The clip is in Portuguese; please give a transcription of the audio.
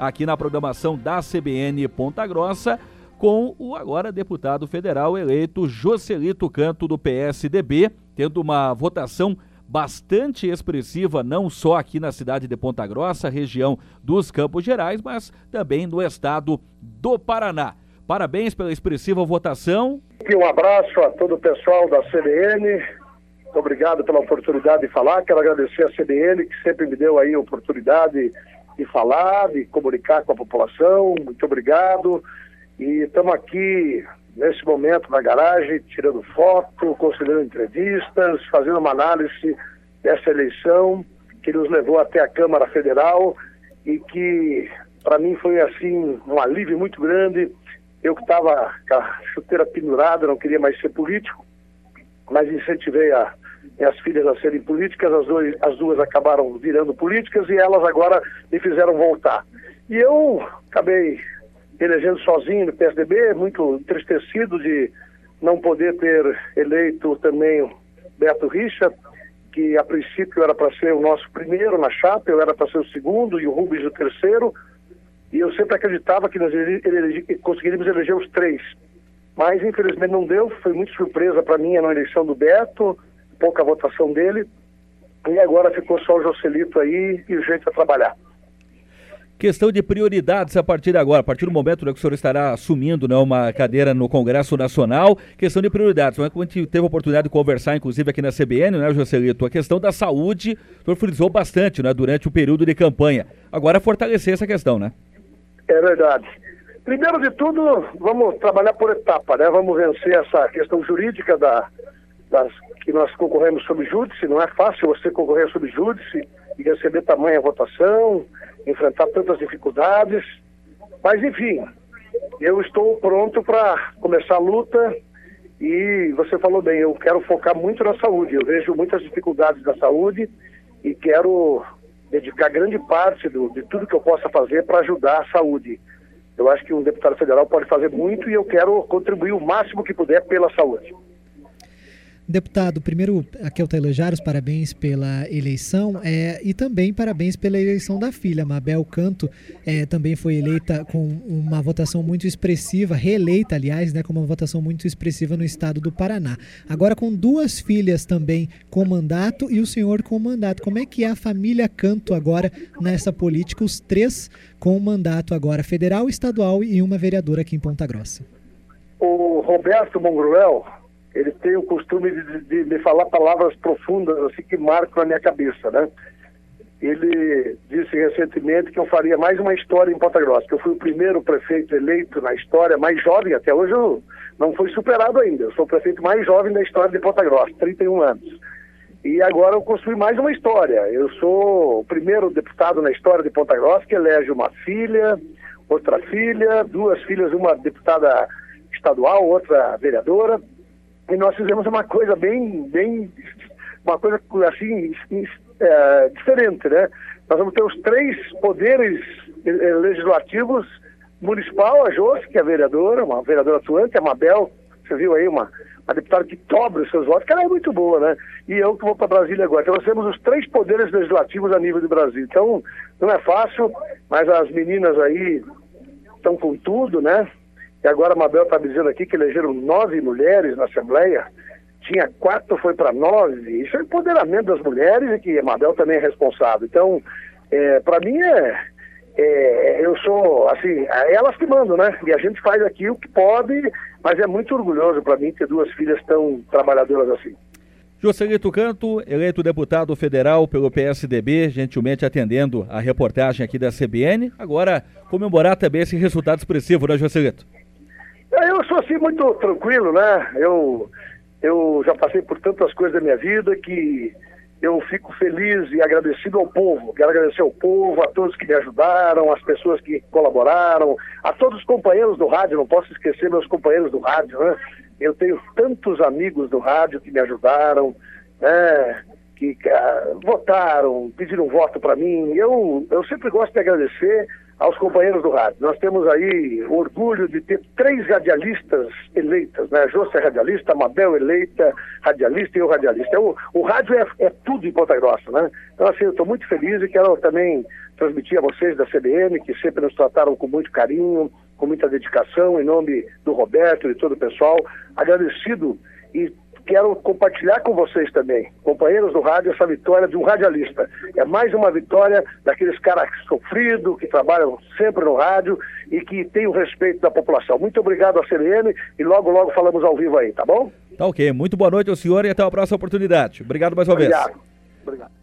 aqui na programação da CBN Ponta Grossa com o agora deputado federal eleito Joselito Canto do PSDB, tendo uma votação bastante expressiva, não só aqui na cidade de Ponta Grossa, região dos Campos Gerais, mas também no estado do Paraná. Parabéns pela expressiva votação. Um abraço a todo o pessoal da CBN. Obrigado pela oportunidade de falar. Quero agradecer a CBN, que sempre me deu aí a oportunidade de falar, de comunicar com a população. Muito obrigado. E estamos aqui nesse momento na garagem, tirando foto, considerando entrevistas, fazendo uma análise dessa eleição que nos levou até a Câmara Federal e que para mim foi assim um alívio muito grande. Eu que estava com a chuteira pendurada, não queria mais ser político, mas incentivei a minhas filhas a serem políticas, as duas, as duas acabaram virando políticas e elas agora me fizeram voltar. E eu acabei elegendo sozinho no PSDB, muito entristecido de não poder ter eleito também o Beto Richa, que a princípio era para ser o nosso primeiro na chapa, eu era para ser o segundo e o Rubens o terceiro, e eu sempre acreditava que nós elege, conseguiríamos eleger os três. Mas infelizmente não deu, foi muito surpresa para mim na eleição do Beto, pouca votação dele, e agora ficou só o Joselito aí e o jeito de trabalhar. Questão de prioridades a partir de agora, a partir do momento né, que o senhor estará assumindo né, uma cadeira no Congresso Nacional, questão de prioridades. Como a gente teve a oportunidade de conversar, inclusive aqui na CBN, né, Joselito? A questão da saúde, o senhor frisou bastante né, durante o período de campanha. Agora fortalecer essa questão, né? É verdade. Primeiro de tudo, vamos trabalhar por etapa, né? Vamos vencer essa questão jurídica da, das, que nós concorremos sob júdice. Não é fácil você concorrer sob júdice e receber tamanha votação enfrentar tantas dificuldades. Mas, enfim, eu estou pronto para começar a luta e você falou bem, eu quero focar muito na saúde. Eu vejo muitas dificuldades da saúde e quero dedicar grande parte do, de tudo que eu possa fazer para ajudar a saúde. Eu acho que um deputado federal pode fazer muito e eu quero contribuir o máximo que puder pela saúde. Deputado, primeiro, aqui é o Taylor Jaros, parabéns pela eleição é, e também parabéns pela eleição da filha. Mabel Canto é, também foi eleita com uma votação muito expressiva, reeleita, aliás, né, com uma votação muito expressiva no estado do Paraná. Agora com duas filhas também com mandato e o senhor com mandato. Como é que é a família Canto agora nessa política, os três com mandato agora federal, estadual e uma vereadora aqui em Ponta Grossa? O Roberto Mongruel, ele tem o costume de, de, de, falar palavras profundas, assim, que marcam a minha cabeça, né? Ele disse recentemente que eu faria mais uma história em Ponta Grossa, que eu fui o primeiro prefeito eleito na história, mais jovem, até hoje eu não fui superado ainda. Eu sou o prefeito mais jovem da história de Ponta Grossa, 31 anos. E agora eu construí mais uma história. Eu sou o primeiro deputado na história de Ponta Grossa que elege uma filha, outra filha, duas filhas, uma deputada estadual, outra vereadora e nós fizemos uma coisa bem, bem uma coisa assim é, diferente, né? Nós vamos ter os três poderes eh, eh, legislativos municipal, a Josi, que é vereadora, uma vereadora atuante, a Mabel, você viu aí, uma, uma deputada que dobra os seus votos, que ela é muito boa, né? E eu que vou para Brasília agora. Então nós temos os três poderes legislativos a nível do Brasil. Então não é fácil, mas as meninas aí estão com tudo, né? E agora a Mabel está dizendo aqui que elegeram nove mulheres na Assembleia. Tinha quatro, foi para nove. Isso é empoderamento das mulheres e que a Mabel também é responsável. Então, é, para mim é, é, Eu sou, assim, é elas que mandam, né? E a gente faz aqui o que pode, mas é muito orgulhoso para mim ter duas filhas tão trabalhadoras assim. Joselito Canto, eleito deputado federal pelo PSDB, gentilmente atendendo a reportagem aqui da CBN. Agora, comemorar também esse resultado expressivo, né, Joselito? É, eu sou assim muito tranquilo, né? Eu, eu já passei por tantas coisas da minha vida que eu fico feliz e agradecido ao povo. Quero agradecer ao povo, a todos que me ajudaram, as pessoas que colaboraram, a todos os companheiros do rádio, não posso esquecer meus companheiros do rádio, né? Eu tenho tantos amigos do rádio que me ajudaram, né? Que uh, votaram, pediram voto para mim. Eu, eu sempre gosto de agradecer aos companheiros do rádio. Nós temos aí orgulho de ter três radialistas eleitas, né? José é radialista, Mabel eleita, radialista e eu radialista. O, o rádio é, é, tudo em Ponta Grossa, né? Então, assim, eu estou muito feliz e quero também transmitir a vocês da CBN, que sempre nos trataram com muito carinho, com muita dedicação, em nome do Roberto e de todo o pessoal. Agradecido e quero compartilhar com vocês também, companheiros do rádio, essa vitória de um radialista. É mais uma vitória daqueles caras sofridos, que trabalham sempre no rádio e que têm o respeito da população. Muito obrigado à CBN e logo, logo falamos ao vivo aí, tá bom? Tá ok. Muito boa noite ao senhor e até a próxima oportunidade. Obrigado mais uma obrigado. vez. Obrigado.